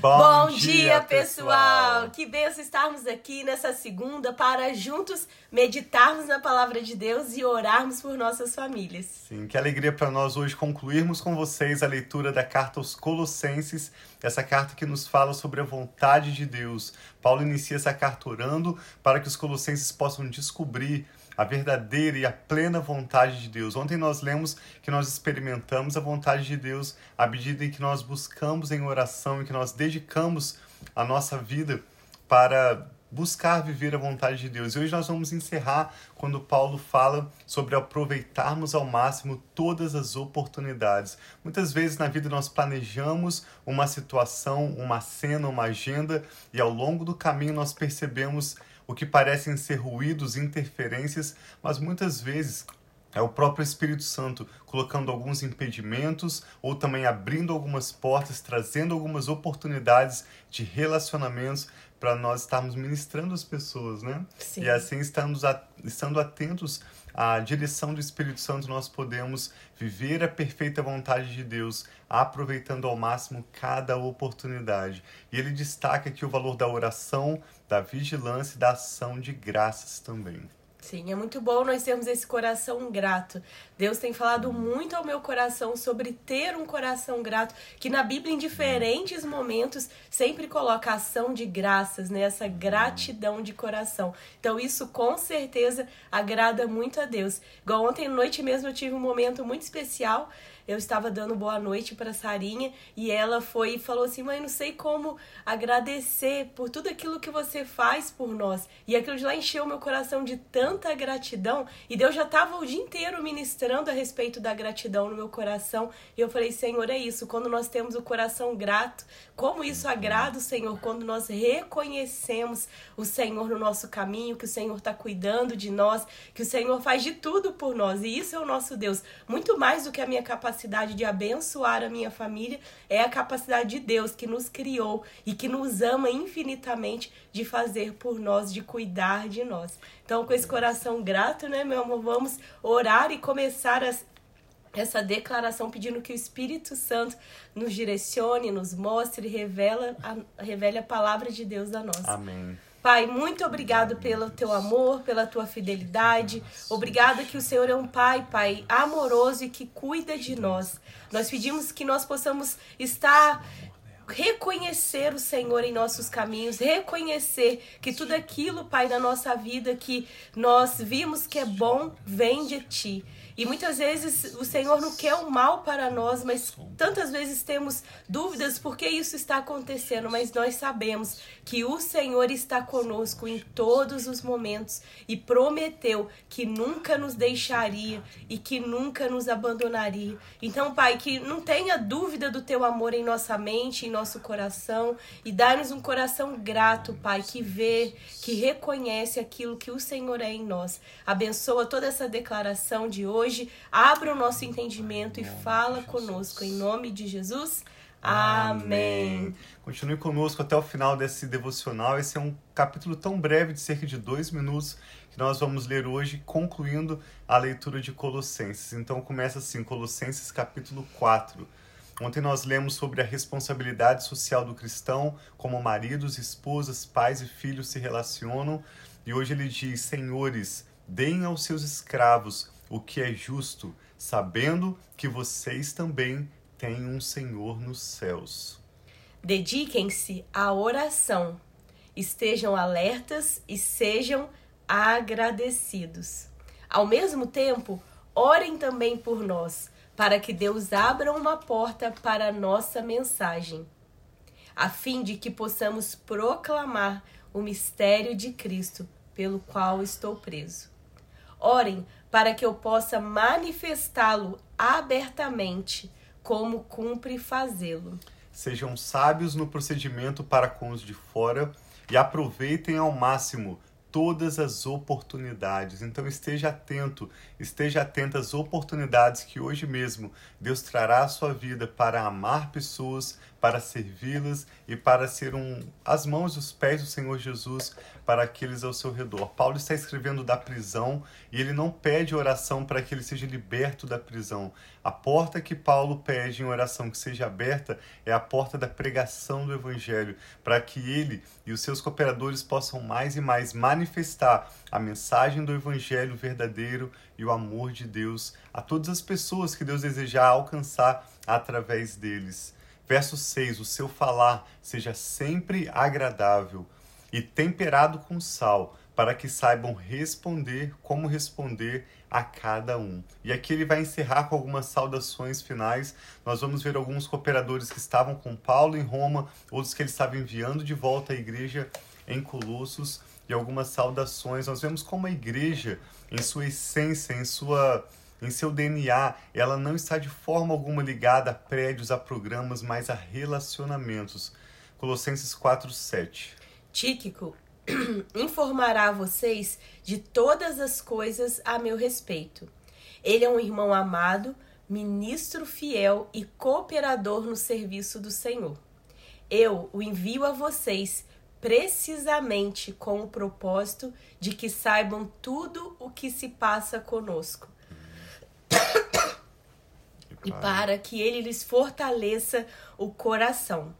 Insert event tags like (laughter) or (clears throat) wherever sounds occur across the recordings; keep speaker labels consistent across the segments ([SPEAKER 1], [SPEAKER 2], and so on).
[SPEAKER 1] Bom, Bom dia, dia, pessoal! Que benção estarmos aqui nessa segunda para juntos meditarmos na palavra de Deus e orarmos por nossas famílias.
[SPEAKER 2] Sim, que alegria para nós hoje concluirmos com vocês a leitura da carta aos Colossenses, essa carta que nos fala sobre a vontade de Deus. Paulo inicia essa carta orando para que os colossenses possam descobrir a verdadeira e a plena vontade de Deus. Ontem nós lemos que nós experimentamos a vontade de Deus à medida em que nós buscamos em oração e que nós dedicamos a nossa vida para buscar viver a vontade de Deus. E hoje nós vamos encerrar quando Paulo fala sobre aproveitarmos ao máximo todas as oportunidades. Muitas vezes na vida nós planejamos uma situação, uma cena, uma agenda e ao longo do caminho nós percebemos o que parecem ser ruídos, interferências, mas muitas vezes é o próprio Espírito Santo colocando alguns impedimentos ou também abrindo algumas portas, trazendo algumas oportunidades de relacionamentos para nós estarmos ministrando as pessoas, né? Sim. E assim estamos estando atentos à direção do Espírito Santo, nós podemos viver a perfeita vontade de Deus, aproveitando ao máximo cada oportunidade. E ele destaca aqui o valor da oração, da vigilância e da ação de graças também.
[SPEAKER 1] Sim, é muito bom nós termos esse coração grato. Deus tem falado muito ao meu coração sobre ter um coração grato, que na Bíblia, em diferentes momentos, sempre coloca ação de graças, né? Essa gratidão de coração. Então, isso com certeza agrada muito a Deus. Igual ontem à noite mesmo eu tive um momento muito especial eu estava dando boa noite para Sarinha e ela foi e falou assim: "Mãe, não sei como agradecer por tudo aquilo que você faz por nós". E aquilo de lá encheu meu coração de tanta gratidão, e Deus já estava o dia inteiro ministrando a respeito da gratidão no meu coração. E eu falei: "Senhor, é isso, quando nós temos o coração grato, como isso agrada o Senhor quando nós reconhecemos o Senhor no nosso caminho, que o Senhor está cuidando de nós, que o Senhor faz de tudo por nós. E isso é o nosso Deus, muito mais do que a minha capacidade capacidade de abençoar a minha família, é a capacidade de Deus que nos criou e que nos ama infinitamente de fazer por nós, de cuidar de nós. Então, com esse coração grato, né, meu amor, vamos orar e começar as, essa declaração pedindo que o Espírito Santo nos direcione, nos mostre, revela a, revele a palavra de Deus a nós.
[SPEAKER 2] Amém.
[SPEAKER 1] Pai, muito obrigado pelo teu amor, pela tua fidelidade. Obrigado que o Senhor é um pai, pai, amoroso e que cuida de nós. Nós pedimos que nós possamos estar reconhecer o Senhor em nossos caminhos, reconhecer que tudo aquilo, Pai, na nossa vida que nós vimos que é bom, vem de ti. E muitas vezes o Senhor não quer o mal para nós, mas tantas vezes temos dúvidas por que isso está acontecendo, mas nós sabemos que o Senhor está conosco em todos os momentos e prometeu que nunca nos deixaria e que nunca nos abandonaria. Então, Pai, que não tenha dúvida do teu amor em nossa mente, em nosso coração e dá-nos um coração grato, Pai, que vê, que reconhece aquilo que o Senhor é em nós. Abençoa toda essa declaração de hoje hoje. Abra o nosso entendimento e fala conosco. Em nome de Jesus. Amém.
[SPEAKER 2] Continue conosco até o final desse devocional. Esse é um capítulo tão breve, de cerca de dois minutos, que nós vamos ler hoje, concluindo a leitura de Colossenses. Então começa assim, Colossenses capítulo 4. Ontem nós lemos sobre a responsabilidade social do cristão, como maridos, esposas, pais e filhos se relacionam. E hoje ele diz: Senhores, deem aos seus escravos o que é justo, sabendo que vocês também têm um Senhor nos céus.
[SPEAKER 1] Dediquem-se à oração, estejam alertas e sejam agradecidos. Ao mesmo tempo, orem também por nós, para que Deus abra uma porta para a nossa mensagem, a fim de que possamos proclamar o mistério de Cristo, pelo qual estou preso. Orem para que eu possa manifestá-lo abertamente, como cumpre fazê-lo.
[SPEAKER 2] Sejam sábios no procedimento para com os de fora e aproveitem ao máximo todas as oportunidades. Então esteja atento, esteja atento às oportunidades que hoje mesmo Deus trará à sua vida para amar pessoas, para servi-las e para ser um as mãos e os pés do Senhor Jesus para aqueles ao seu redor. Paulo está escrevendo da prisão e ele não pede oração para que ele seja liberto da prisão. A porta que Paulo pede em oração que seja aberta é a porta da pregação do evangelho, para que ele e os seus cooperadores possam mais e mais manifestar a mensagem do evangelho verdadeiro e o amor de Deus a todas as pessoas que Deus desejar alcançar através deles. Verso 6: O seu falar seja sempre agradável e temperado com sal, para que saibam responder como responder a cada um. E aqui ele vai encerrar com algumas saudações finais. Nós vamos ver alguns cooperadores que estavam com Paulo em Roma, outros que ele estava enviando de volta à igreja em Colossos e algumas saudações. Nós vemos como a igreja, em sua essência, em sua em seu DNA, ela não está de forma alguma ligada a prédios, a programas, mas a relacionamentos. Colossenses 4:7.
[SPEAKER 1] Tíquico (clears throat) informará vocês de todas as coisas a meu respeito. Ele é um irmão amado, ministro fiel e cooperador no serviço do Senhor. Eu o envio a vocês precisamente com o propósito de que saibam tudo o que se passa conosco e para que ele lhes fortaleça o coração.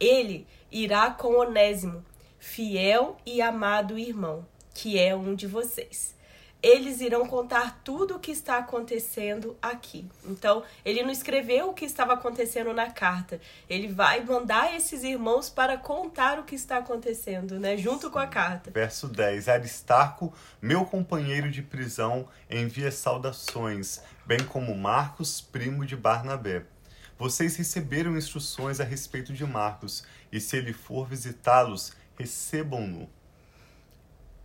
[SPEAKER 1] Ele irá com Onésimo, fiel e amado irmão, que é um de vocês eles irão contar tudo o que está acontecendo aqui. Então, ele não escreveu o que estava acontecendo na carta. Ele vai mandar esses irmãos para contar o que está acontecendo, né? Junto com a carta.
[SPEAKER 2] Verso 10. Aristarco, meu companheiro de prisão, envia saudações, bem como Marcos, primo de Barnabé. Vocês receberam instruções a respeito de Marcos, e se ele for visitá-los, recebam-no.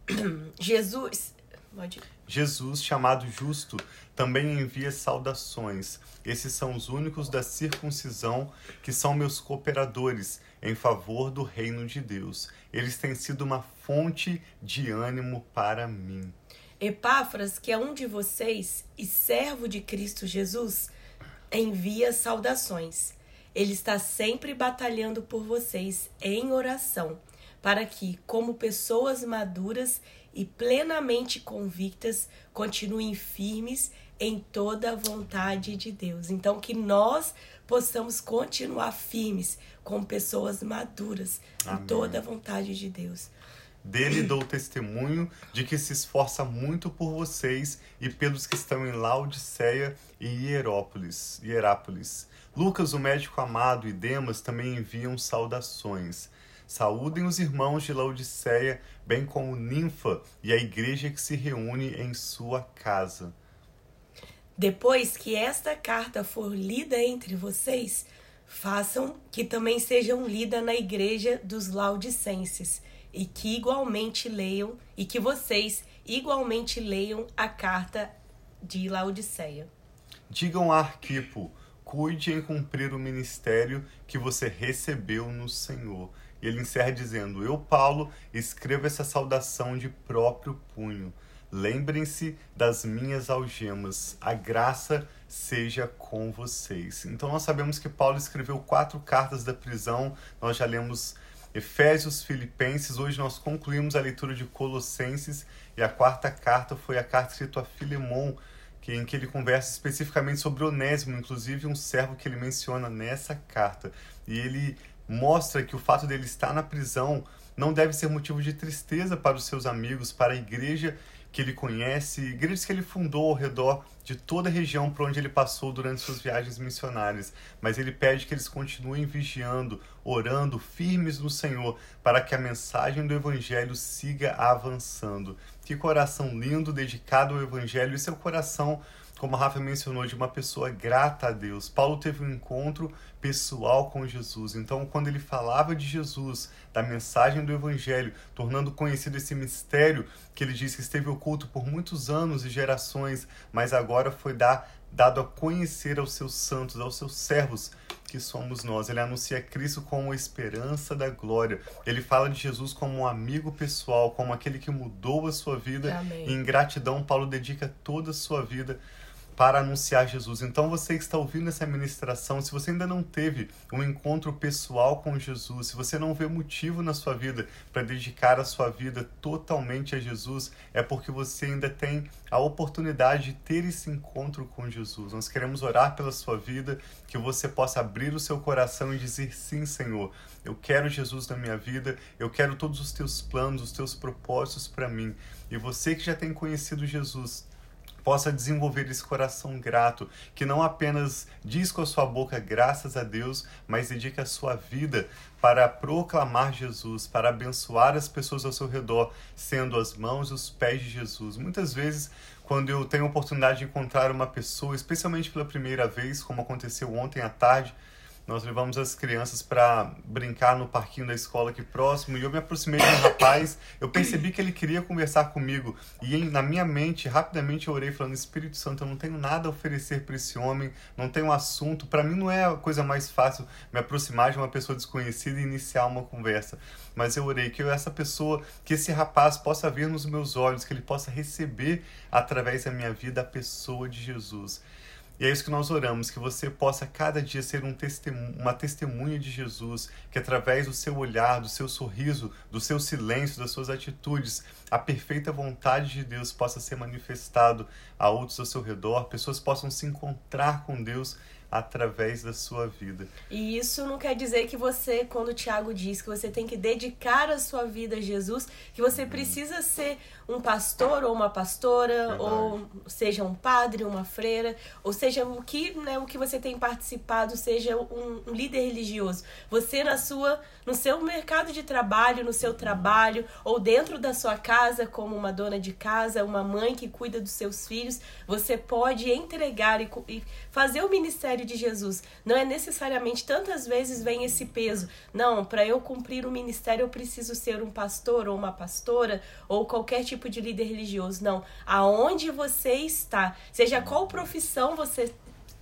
[SPEAKER 2] (clears throat)
[SPEAKER 1] Jesus
[SPEAKER 2] Pode. Jesus, chamado justo, também envia saudações. Esses são os únicos da circuncisão que são meus cooperadores em favor do reino de Deus. Eles têm sido uma fonte de ânimo para mim.
[SPEAKER 1] Epáfras, que é um de vocês e servo de Cristo Jesus, envia saudações. Ele está sempre batalhando por vocês em oração, para que, como pessoas maduras e plenamente convictas, continuem firmes em toda a vontade de Deus. Então, que nós possamos continuar firmes como pessoas maduras Amém. em toda a vontade de Deus.
[SPEAKER 2] Dele dou testemunho de que se esforça muito por vocês e pelos que estão em Laodiceia e Hierópolis, Hierápolis. Lucas, o médico amado, e Demas também enviam saudações. Saúdem os irmãos de Laodiceia, bem como Ninfa e a igreja que se reúne em sua casa.
[SPEAKER 1] Depois que esta carta for lida entre vocês, façam que também sejam lida na igreja dos Laodicenses e que igualmente leiam e que vocês igualmente leiam a carta de Laodiceia.
[SPEAKER 2] Digam a Arquipo, cuide em cumprir o ministério que você recebeu no Senhor ele encerra dizendo: Eu, Paulo, escrevo essa saudação de próprio punho. Lembrem-se das minhas algemas. A graça seja com vocês. Então nós sabemos que Paulo escreveu quatro cartas da prisão. Nós já lemos Efésios, Filipenses. Hoje nós concluímos a leitura de Colossenses e a quarta carta foi a carta escrita a Filemon, que em que ele conversa especificamente sobre Onésimo, inclusive um servo que ele menciona nessa carta. E ele mostra que o fato dele estar na prisão não deve ser motivo de tristeza para os seus amigos, para a igreja que ele conhece, igrejas que ele fundou ao redor de toda a região por onde ele passou durante suas viagens missionárias. Mas ele pede que eles continuem vigiando, orando, firmes no Senhor, para que a mensagem do Evangelho siga avançando. Que coração lindo, dedicado ao Evangelho, e seu coração como a Rafa mencionou, de uma pessoa grata a Deus. Paulo teve um encontro pessoal com Jesus. Então, quando ele falava de Jesus, da mensagem do Evangelho, tornando conhecido esse mistério que ele disse que esteve oculto por muitos anos e gerações, mas agora foi dar, dado a conhecer aos seus santos, aos seus servos que somos nós. Ele anuncia Cristo como esperança da glória. Ele fala de Jesus como um amigo pessoal, como aquele que mudou a sua vida.
[SPEAKER 1] Amém.
[SPEAKER 2] E em gratidão, Paulo dedica toda a sua vida para anunciar Jesus. Então você que está ouvindo essa ministração, se você ainda não teve um encontro pessoal com Jesus, se você não vê motivo na sua vida para dedicar a sua vida totalmente a Jesus, é porque você ainda tem a oportunidade de ter esse encontro com Jesus. Nós queremos orar pela sua vida, que você possa abrir o seu coração e dizer sim, Senhor. Eu quero Jesus na minha vida, eu quero todos os teus planos, os teus propósitos para mim. E você que já tem conhecido Jesus, possa desenvolver esse coração grato, que não apenas diz com a sua boca graças a Deus, mas dedica a sua vida para proclamar Jesus, para abençoar as pessoas ao seu redor, sendo as mãos e os pés de Jesus. Muitas vezes, quando eu tenho a oportunidade de encontrar uma pessoa, especialmente pela primeira vez, como aconteceu ontem à tarde, nós levamos as crianças para brincar no parquinho da escola aqui próximo e eu me aproximei de um rapaz. Eu percebi que ele queria conversar comigo e em, na minha mente, rapidamente eu orei falando: Espírito Santo, eu não tenho nada a oferecer para esse homem, não tenho assunto. Para mim não é a coisa mais fácil me aproximar de uma pessoa desconhecida e iniciar uma conversa. Mas eu orei que essa pessoa, que esse rapaz possa ver nos meus olhos, que ele possa receber através da minha vida a pessoa de Jesus. E é isso que nós oramos, que você possa cada dia ser um testemunho, uma testemunha de Jesus, que através do seu olhar, do seu sorriso, do seu silêncio, das suas atitudes, a perfeita vontade de Deus possa ser manifestado a outros ao seu redor, pessoas possam se encontrar com Deus através da sua vida.
[SPEAKER 1] E isso não quer dizer que você, quando o Tiago diz que você tem que dedicar a sua vida a Jesus, que você precisa ser um pastor ou uma pastora,
[SPEAKER 2] Verdade.
[SPEAKER 1] ou seja um padre, uma freira, ou seja o que, né, o que você tem participado, seja um, um líder religioso. Você na sua, no seu mercado de trabalho, no seu trabalho, ou dentro da sua casa, como uma dona de casa, uma mãe que cuida dos seus filhos, você pode entregar e, e fazer o ministério de Jesus. Não é necessariamente tantas vezes vem esse peso. Não, para eu cumprir o ministério eu preciso ser um pastor ou uma pastora ou qualquer tipo de líder religioso. Não, aonde você está, seja qual profissão você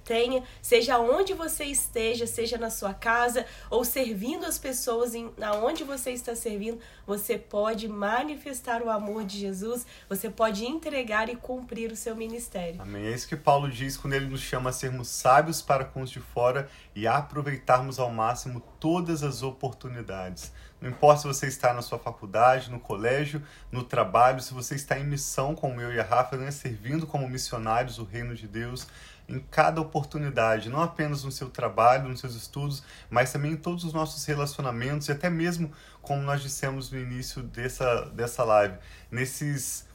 [SPEAKER 1] tenha, seja onde você esteja, seja na sua casa ou servindo as pessoas em aonde você está servindo, você pode manifestar o amor de Jesus, você pode entregar e cumprir o seu ministério.
[SPEAKER 2] Amém. É isso que Paulo diz quando ele nos chama a sermos sábios para com os de fora e aproveitarmos ao máximo todas as oportunidades. Não importa se você está na sua faculdade, no colégio, no trabalho, se você está em missão como eu e a Rafa, né, servindo como missionários o reino de Deus, em cada oportunidade, não apenas no seu trabalho, nos seus estudos, mas também em todos os nossos relacionamentos e até mesmo, como nós dissemos no início dessa, dessa live, nesses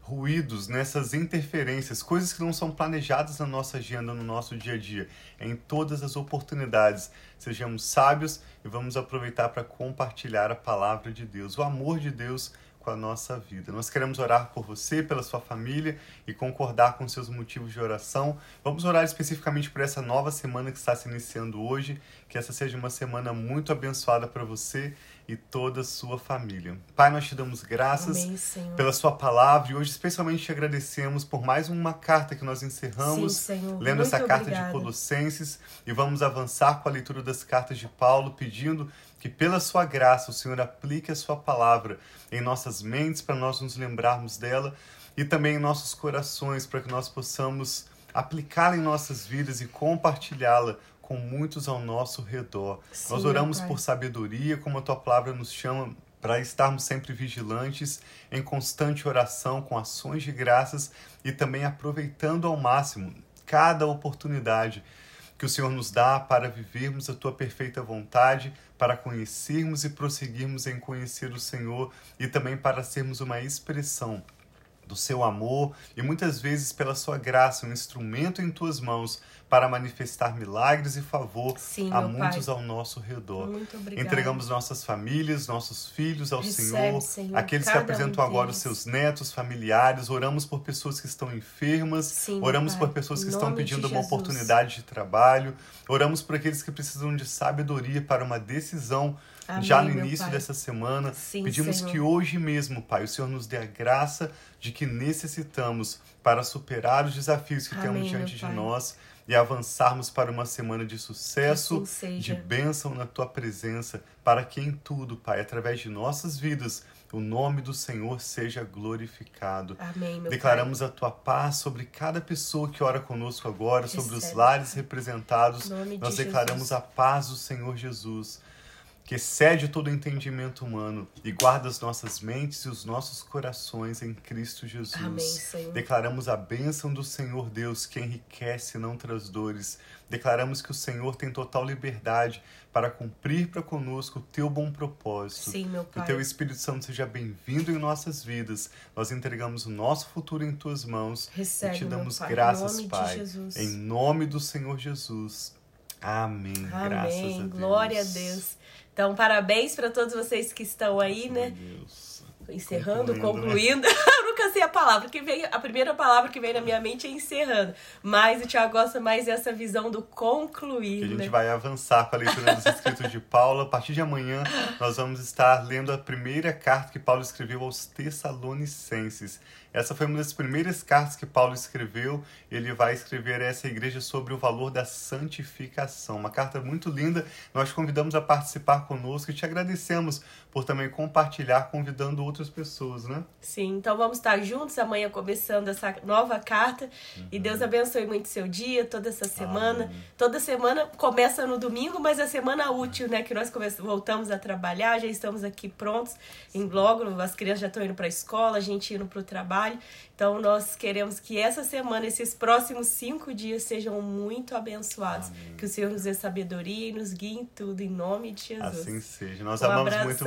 [SPEAKER 2] ruídos, nessas interferências, coisas que não são planejadas na nossa agenda, no nosso dia a dia, em todas as oportunidades. Sejamos sábios e vamos aproveitar para compartilhar a palavra de Deus, o amor de Deus com a nossa vida. Nós queremos orar por você, pela sua família e concordar com seus motivos de oração. Vamos orar especificamente por essa nova semana que está se iniciando hoje, que essa seja uma semana muito abençoada para você e toda a sua família. Pai, nós te damos graças
[SPEAKER 1] Amém,
[SPEAKER 2] pela sua palavra e hoje especialmente te agradecemos por mais uma carta que nós encerramos,
[SPEAKER 1] Sim,
[SPEAKER 2] lendo
[SPEAKER 1] Muito
[SPEAKER 2] essa carta
[SPEAKER 1] obrigada.
[SPEAKER 2] de Colossenses e vamos avançar com a leitura das cartas de Paulo, pedindo que pela sua graça o Senhor aplique a sua palavra em nossas mentes para nós nos lembrarmos dela e também em nossos corações para que nós possamos aplicá-la em nossas vidas e compartilhá-la com muitos ao nosso redor.
[SPEAKER 1] Sim,
[SPEAKER 2] nós oramos por sabedoria, como a tua palavra nos chama para estarmos sempre vigilantes, em constante oração, com ações de graças e também aproveitando ao máximo cada oportunidade que o Senhor nos dá para vivermos a tua perfeita vontade, para conhecermos e prosseguirmos em conhecer o Senhor e também para sermos uma expressão do seu amor e muitas vezes pela sua graça, um instrumento em tuas mãos para manifestar milagres e favor
[SPEAKER 1] Sim,
[SPEAKER 2] a muitos
[SPEAKER 1] Pai.
[SPEAKER 2] ao nosso redor. Entregamos nossas famílias, nossos filhos ao
[SPEAKER 1] Recebe,
[SPEAKER 2] Senhor,
[SPEAKER 1] Senhor,
[SPEAKER 2] aqueles que
[SPEAKER 1] cada um
[SPEAKER 2] apresentam agora os seus netos, familiares, oramos por pessoas que estão enfermas,
[SPEAKER 1] Sim,
[SPEAKER 2] oramos por pessoas que estão pedindo uma oportunidade de trabalho, oramos por aqueles que precisam de sabedoria para uma decisão
[SPEAKER 1] Amém,
[SPEAKER 2] já no início dessa semana.
[SPEAKER 1] Sim,
[SPEAKER 2] Pedimos
[SPEAKER 1] Senhor.
[SPEAKER 2] que hoje mesmo, Pai, o Senhor nos dê a graça de que necessitamos para superar os desafios que
[SPEAKER 1] Amém,
[SPEAKER 2] temos diante de nós e avançarmos para uma semana de sucesso,
[SPEAKER 1] assim
[SPEAKER 2] de bênção na tua presença, para que em tudo, Pai, através de nossas vidas, o nome do Senhor seja glorificado.
[SPEAKER 1] Amém,
[SPEAKER 2] Declaramos a tua paz sobre cada pessoa que ora conosco agora, sobre os
[SPEAKER 1] Recebe.
[SPEAKER 2] lares representados.
[SPEAKER 1] Nome de
[SPEAKER 2] Nós declaramos
[SPEAKER 1] Jesus.
[SPEAKER 2] a paz do Senhor Jesus, que excede todo entendimento humano e guarda as nossas mentes e os nossos corações em Cristo Jesus.
[SPEAKER 1] Amém, Senhor.
[SPEAKER 2] Declaramos a bênção do Senhor Deus que enriquece e não traz dores. Declaramos que o Senhor tem total liberdade para cumprir para conosco o teu bom propósito.
[SPEAKER 1] Sim, meu
[SPEAKER 2] Que o
[SPEAKER 1] Pai.
[SPEAKER 2] teu Espírito Santo seja bem-vindo em nossas vidas. Nós entregamos o nosso futuro em tuas mãos
[SPEAKER 1] Recebe,
[SPEAKER 2] e te damos
[SPEAKER 1] Pai,
[SPEAKER 2] graças,
[SPEAKER 1] em
[SPEAKER 2] Pai. Em nome do Senhor Jesus. Amém. Graças a
[SPEAKER 1] Amém.
[SPEAKER 2] Deus.
[SPEAKER 1] Glória a Deus. Então, parabéns para todos vocês que estão aí, né?
[SPEAKER 2] Meu Deus.
[SPEAKER 1] Encerrando,
[SPEAKER 2] Concluindo,
[SPEAKER 1] concluindo. (laughs) Eu nunca sei a palavra. Que vem, a primeira palavra que vem na minha mente é encerrando. Mas o Tiago gosta mais dessa visão do concluir,
[SPEAKER 2] a gente
[SPEAKER 1] né?
[SPEAKER 2] vai avançar com a leitura dos escritos de Paulo. A partir de amanhã, nós vamos estar lendo a primeira carta que Paulo escreveu aos Tessalonicenses. Essa foi uma das primeiras cartas que Paulo escreveu. Ele vai escrever a essa igreja sobre o valor da santificação. Uma carta muito linda. Nós convidamos a participar conosco e te agradecemos por também compartilhar, convidando outras pessoas, né?
[SPEAKER 1] Sim, então vamos estar juntos amanhã começando essa nova carta. E Deus abençoe muito seu dia, toda essa semana.
[SPEAKER 2] Amém.
[SPEAKER 1] Toda semana começa no domingo, mas a semana útil, né? Que nós voltamos a trabalhar, já estamos aqui prontos em logo, as crianças já estão indo para a escola, a gente indo para o trabalho. Então nós queremos que essa semana, esses próximos cinco dias sejam muito abençoados. Que o Senhor nos dê sabedoria e nos guie em tudo, em nome de Jesus.
[SPEAKER 2] Assim seja. Nós
[SPEAKER 1] Um
[SPEAKER 2] amamos
[SPEAKER 1] abração.
[SPEAKER 2] muito